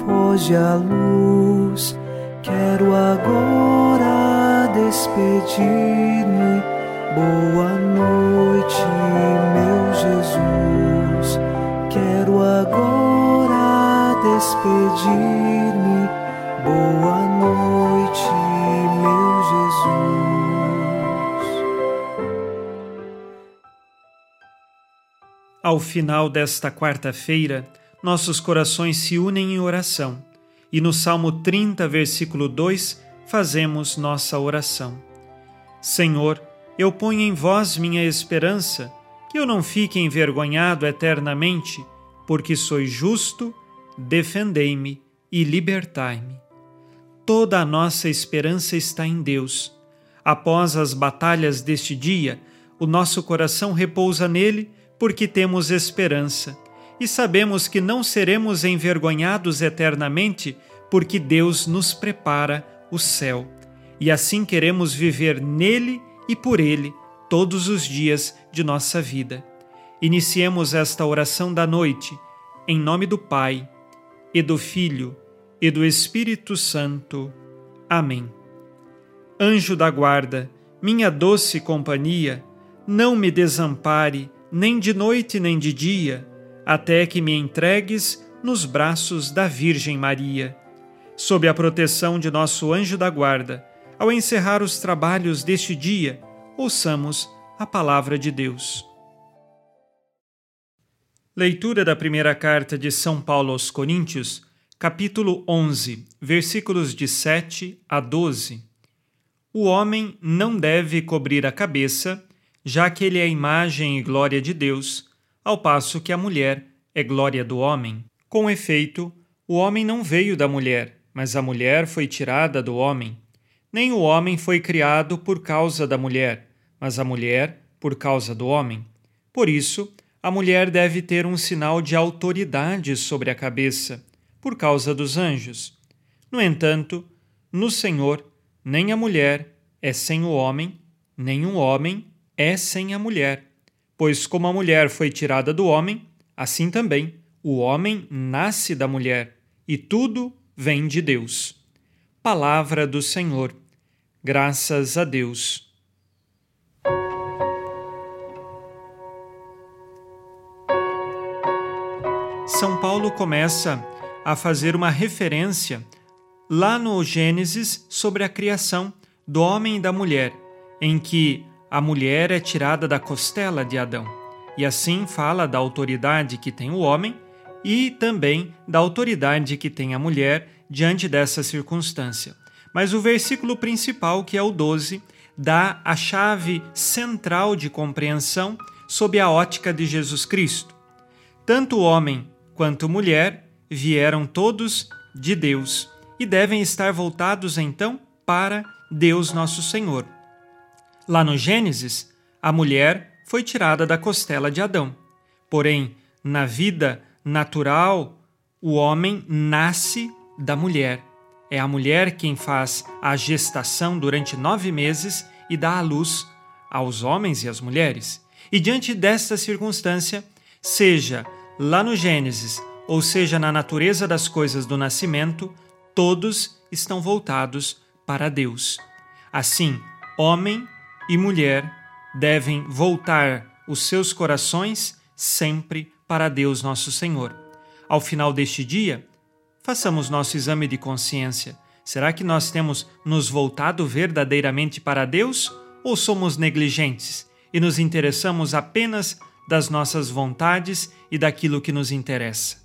Foge a luz. Quero agora despedir-me. Boa noite, meu Jesus. Quero agora despedir-me. Boa noite, meu Jesus. Ao final desta quarta-feira, nossos corações se unem em oração e no Salmo 30, versículo 2, fazemos nossa oração. Senhor, eu ponho em vós minha esperança, que eu não fique envergonhado eternamente, porque sois justo, defendei-me e libertai-me. Toda a nossa esperança está em Deus. Após as batalhas deste dia, o nosso coração repousa nele porque temos esperança e sabemos que não seremos envergonhados eternamente, porque Deus nos prepara o céu. E assim queremos viver nele e por ele todos os dias de nossa vida. Iniciemos esta oração da noite, em nome do Pai, e do Filho, e do Espírito Santo. Amém. Anjo da guarda, minha doce companhia, não me desampare nem de noite nem de dia, até que me entregues nos braços da Virgem Maria. Sob a proteção de nosso anjo da guarda, ao encerrar os trabalhos deste dia, ouçamos a palavra de Deus. Leitura da primeira carta de São Paulo aos Coríntios, capítulo 11, versículos de 7 a 12. O homem não deve cobrir a cabeça, já que ele é a imagem e glória de Deus, ao passo que a mulher é glória do homem. Com efeito, o homem não veio da mulher, mas a mulher foi tirada do homem. Nem o homem foi criado por causa da mulher, mas a mulher por causa do homem. Por isso, a mulher deve ter um sinal de autoridade sobre a cabeça, por causa dos anjos. No entanto, no Senhor, nem a mulher é sem o homem, nem o homem é sem a mulher. Pois, como a mulher foi tirada do homem, assim também o homem nasce da mulher, e tudo vem de Deus. Palavra do Senhor. Graças a Deus. São Paulo começa a fazer uma referência lá no Gênesis sobre a criação do homem e da mulher, em que a mulher é tirada da costela de Adão. E assim fala da autoridade que tem o homem e também da autoridade que tem a mulher diante dessa circunstância. Mas o versículo principal, que é o 12, dá a chave central de compreensão sob a ótica de Jesus Cristo. Tanto homem quanto mulher vieram todos de Deus e devem estar voltados então para Deus Nosso Senhor. Lá no Gênesis, a mulher foi tirada da costela de Adão. Porém, na vida natural, o homem nasce da mulher. É a mulher quem faz a gestação durante nove meses e dá à luz aos homens e às mulheres. E diante desta circunstância, seja lá no Gênesis, ou seja na natureza das coisas do nascimento, todos estão voltados para Deus. Assim, homem e mulher devem voltar os seus corações sempre para Deus nosso Senhor. Ao final deste dia, façamos nosso exame de consciência. Será que nós temos nos voltado verdadeiramente para Deus ou somos negligentes e nos interessamos apenas das nossas vontades e daquilo que nos interessa?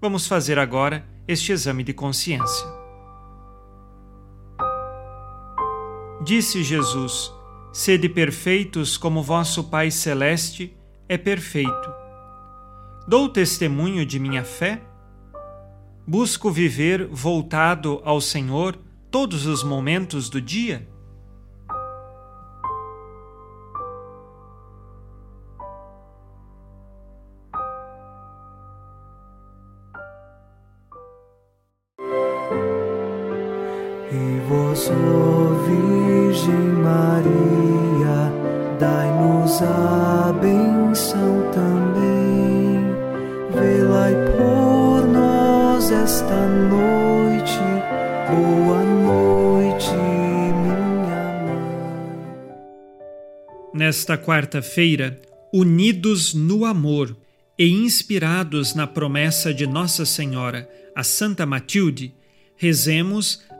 Vamos fazer agora este exame de consciência. Disse Jesus: Sede perfeitos como vosso Pai Celeste é perfeito. Dou testemunho de minha fé? Busco viver voltado ao Senhor todos os momentos do dia? E vós, ó Virgem Maria, dai-nos a benção também. Vê-la e Boa noite, boa noite, minha mãe. Nesta quarta-feira, unidos no amor e inspirados na promessa de Nossa Senhora, a Santa Matilde, rezemos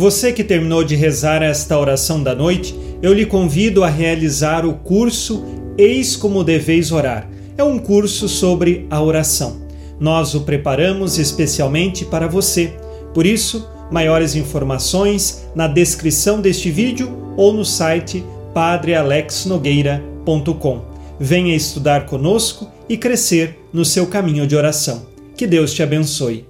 Você que terminou de rezar esta oração da noite, eu lhe convido a realizar o curso Eis como deveis orar. É um curso sobre a oração. Nós o preparamos especialmente para você. Por isso, maiores informações na descrição deste vídeo ou no site padrealexnogueira.com. Venha estudar conosco e crescer no seu caminho de oração. Que Deus te abençoe.